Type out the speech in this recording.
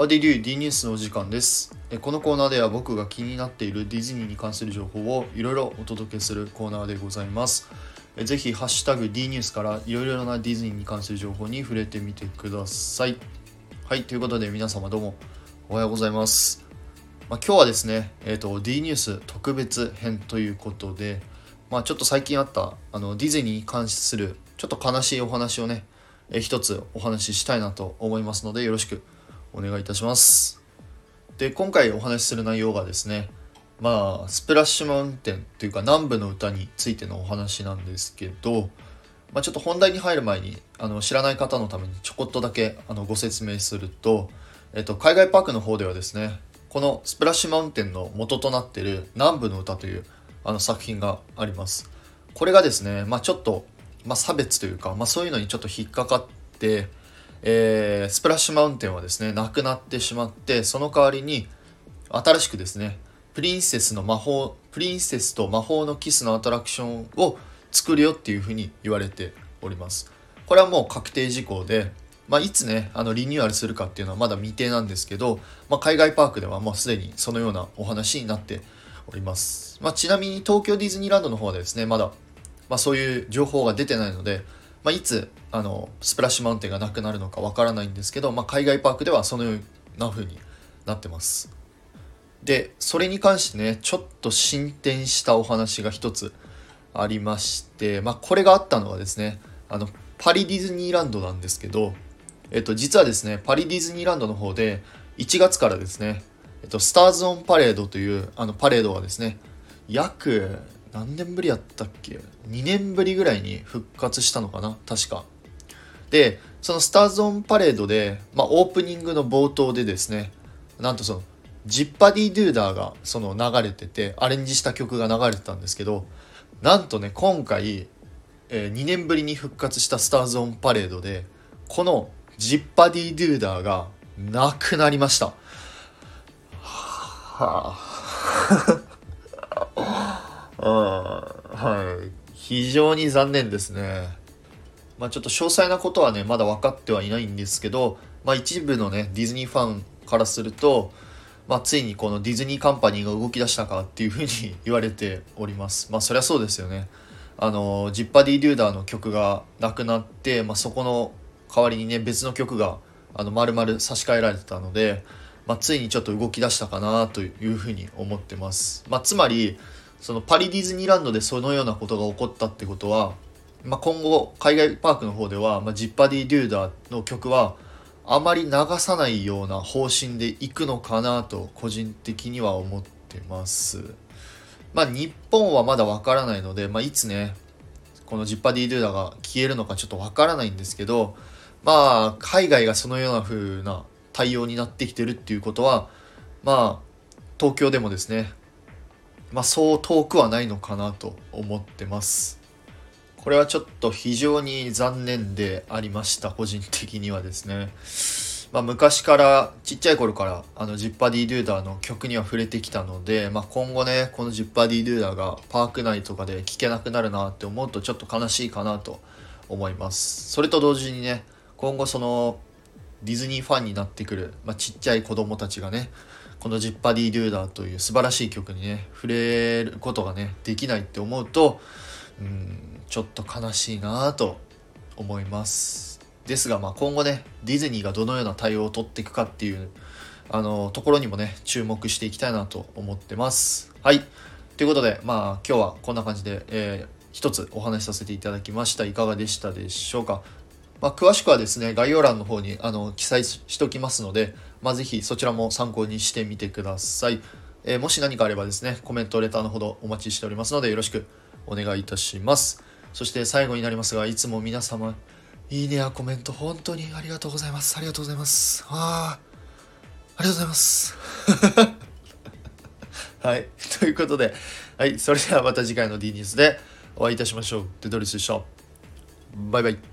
How did you? D ニュースのお時間です。このコーナーでは僕が気になっているディズニーに関する情報をいろいろお届けするコーナーでございます。ぜひ、ハッシュタグ D ニュースからいろいろなディズニーに関する情報に触れてみてください。はい、ということで皆様どうもおはようございます。まあ、今日はですね、えーと、D ニュース特別編ということで、まあ、ちょっと最近あったあのディズニーに関するちょっと悲しいお話をね、えー一つお話ししたいなと思いますのでよろしくお願いたします。で今回お話しする内容がですねまあスプラッシュマウンテンというか南部の歌についてのお話なんですけど、まあ、ちょっと本題に入る前にあの知らない方のためにちょこっとだけあのご説明すると、えっと、海外パークの方ではですねこのスプラッシュマウンテンの元となってる南部の歌というあの作品があります。これがですね、まあ、ちょっと、まあ、差別というか、まあ、そういうのにちょっと引っかかって、えースプラッシュマウンテンはですねなくなってしまってその代わりに新しくですねプリンセスの魔法プリンセスと魔法のキスのアトラクションを作るよっていうふうに言われております。これはもう確定事項で、まあ、いつねあのリニューアルするかっていうのはまだ未定なんですけど、まあ、海外パークではもうすでにそのようなお話になっております、まあ、ちなみに東京ディズニーランドの方はですねまだ、ま、そういう情報が出てないので、まあ、いつあのスプラッシュマウンテンがなくなるのかわからないんですけど、まあ、海外パークではそのような風になってます。でそれに関してねちょっと進展したお話が一つありまして、まあ、これがあったのはですねあのパリディズニーランドなんですけど、えっと、実はですねパリディズニーランドの方で1月からですね、えっと、スターズ・オン・パレードというあのパレードがですね約何年ぶりやったっけ？2年ぶりぐらいに復活したのかな？確か。でそのスターズ・オン・パレードで、まあ、オープニングの冒頭でですねなんとそのジッパディ・ドゥーダーがその流れててアレンジした曲が流れてたんですけどなんとね今回、えー2年ぶりに復活したスターズ・オン・パレードでこのジッパディ・ドゥーダーがなくなりました。はあ。あはい。非常に残念ですね。まあちょっと詳細なことはねまだ分かってはいないんですけど、まあ、一部のねディズニーファンからすると、まあ、ついにこのディズニーカンパニーが動き出したかっていうふうに言われております。まあそりゃそうですよね。あのジッパディ・デューダーの曲がなくなって、まあ、そこの代わりにね別の曲があの丸々差し替えられてたので、まあ、ついにちょっと動き出したかなというふうに思ってます、まあ、つまりそのパリディズニーランドでそのようなことが起こったってことは、まあ、今後海外パークの方では、まあ、ジッパディ・デューダーの曲はあまり流さないような方針でいくのかなと個人的には思ってます。まあ日本はまだわからないので、まあ、いつねこのジッパディ・ドゥーダーが消えるのかちょっとわからないんですけどまあ海外がそのような風な対応になってきてるっていうことはまあ東京でもですねまあそう遠くはないのかなと思ってます。これはちょっと非常に残念でありました個人的にはですね。まあ、昔からちっちゃい頃からあのジッパディ・ドゥーダーの曲には触れてきたので、まあ、今後ねこのジッパディ・ドゥーダーがパーク内とかで聴けなくなるなって思うとちょっと悲しいかなと思いますそれと同時にね今後そのディズニーファンになってくる、まあ、ちっちゃい子供たちがねこのジッパディ・ドゥーダーという素晴らしい曲にね触れることがねできないって思うとうんちょっと悲しいなと思います。ですが、まあ、今後ねディズニーがどのような対応を取っていくかっていうあのところにもね注目していきたいなと思ってます。はい。ということでまあ今日はこんな感じで、えー一つお話しさせていただきました。いかがでしたでしょうか？まあ、詳しくはですね概要欄の方にあの記載ししておきますので、まあ、ぜひそちらも参考にしてみてください、えーもし何かあればですねコメントレターのほどお待ちしておりますのでよろしくお願いいたします。そして最後になりますがいつも皆様いいねやコメント本当にありがとうございます。ありがとうございます。あありがとうございます。はい。ということではい。それではまた次回の D ニュースでお会いいたしましょう。デドリスでしたバイバイ。